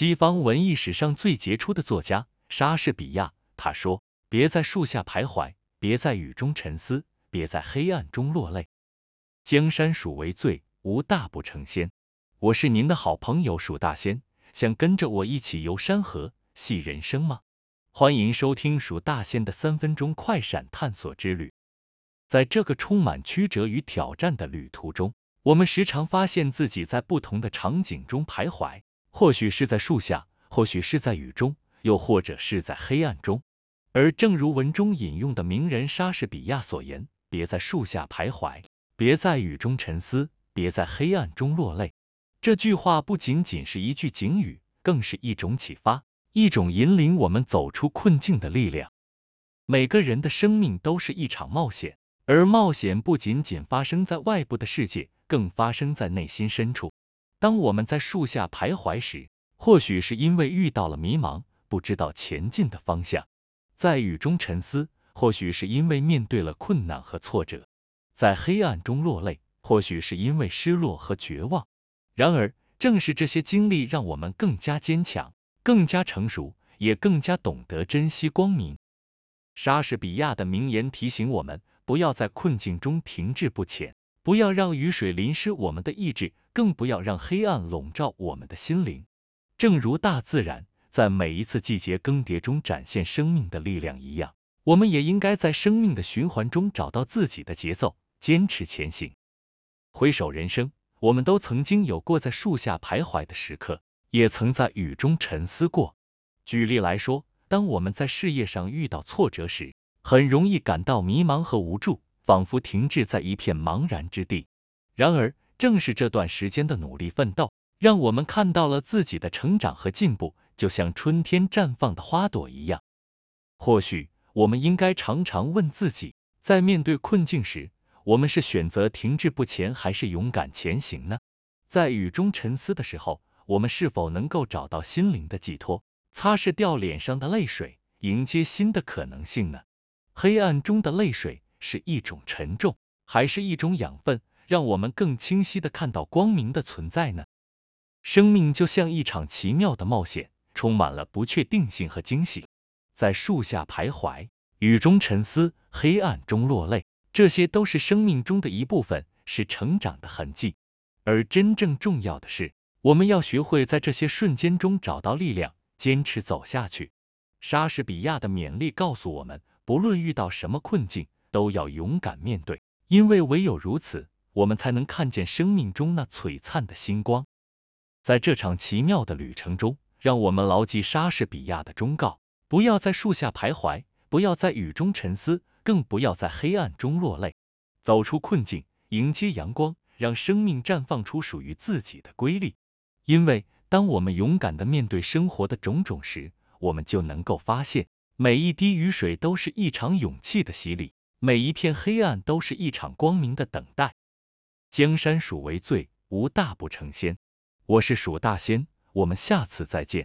西方文艺史上最杰出的作家莎士比亚，他说：“别在树下徘徊，别在雨中沉思，别在黑暗中落泪。江山属为最，无大不成仙。”我是您的好朋友鼠大仙，想跟着我一起游山河、戏人生吗？欢迎收听鼠大仙的三分钟快闪探索之旅。在这个充满曲折与挑战的旅途中，我们时常发现自己在不同的场景中徘徊。或许是在树下，或许是在雨中，又或者是在黑暗中。而正如文中引用的名人莎士比亚所言：“别在树下徘徊，别在雨中沉思，别在黑暗中落泪。”这句话不仅仅是一句警语，更是一种启发，一种引领我们走出困境的力量。每个人的生命都是一场冒险，而冒险不仅仅发生在外部的世界，更发生在内心深处。当我们在树下徘徊时，或许是因为遇到了迷茫，不知道前进的方向；在雨中沉思，或许是因为面对了困难和挫折；在黑暗中落泪，或许是因为失落和绝望。然而，正是这些经历，让我们更加坚强，更加成熟，也更加懂得珍惜光明。莎士比亚的名言提醒我们：不要在困境中停滞不前。不要让雨水淋湿我们的意志，更不要让黑暗笼罩我们的心灵。正如大自然在每一次季节更迭中展现生命的力量一样，我们也应该在生命的循环中找到自己的节奏，坚持前行。回首人生，我们都曾经有过在树下徘徊的时刻，也曾在雨中沉思过。举例来说，当我们在事业上遇到挫折时，很容易感到迷茫和无助。仿佛停滞在一片茫然之地。然而，正是这段时间的努力奋斗，让我们看到了自己的成长和进步，就像春天绽放的花朵一样。或许，我们应该常常问自己，在面对困境时，我们是选择停滞不前，还是勇敢前行呢？在雨中沉思的时候，我们是否能够找到心灵的寄托，擦拭掉脸上的泪水，迎接新的可能性呢？黑暗中的泪水。是一种沉重，还是一种养分，让我们更清晰的看到光明的存在呢？生命就像一场奇妙的冒险，充满了不确定性和惊喜。在树下徘徊，雨中沉思，黑暗中落泪，这些都是生命中的一部分，是成长的痕迹。而真正重要的是，我们要学会在这些瞬间中找到力量，坚持走下去。莎士比亚的勉励告诉我们，不论遇到什么困境，都要勇敢面对，因为唯有如此，我们才能看见生命中那璀璨的星光。在这场奇妙的旅程中，让我们牢记莎士比亚的忠告：不要在树下徘徊，不要在雨中沉思，更不要在黑暗中落泪。走出困境，迎接阳光，让生命绽放出属于自己的瑰丽。因为当我们勇敢的面对生活的种种时，我们就能够发现，每一滴雨水都是一场勇气的洗礼。每一片黑暗都是一场光明的等待。江山鼠为最，无大不成仙。我是蜀大仙，我们下次再见。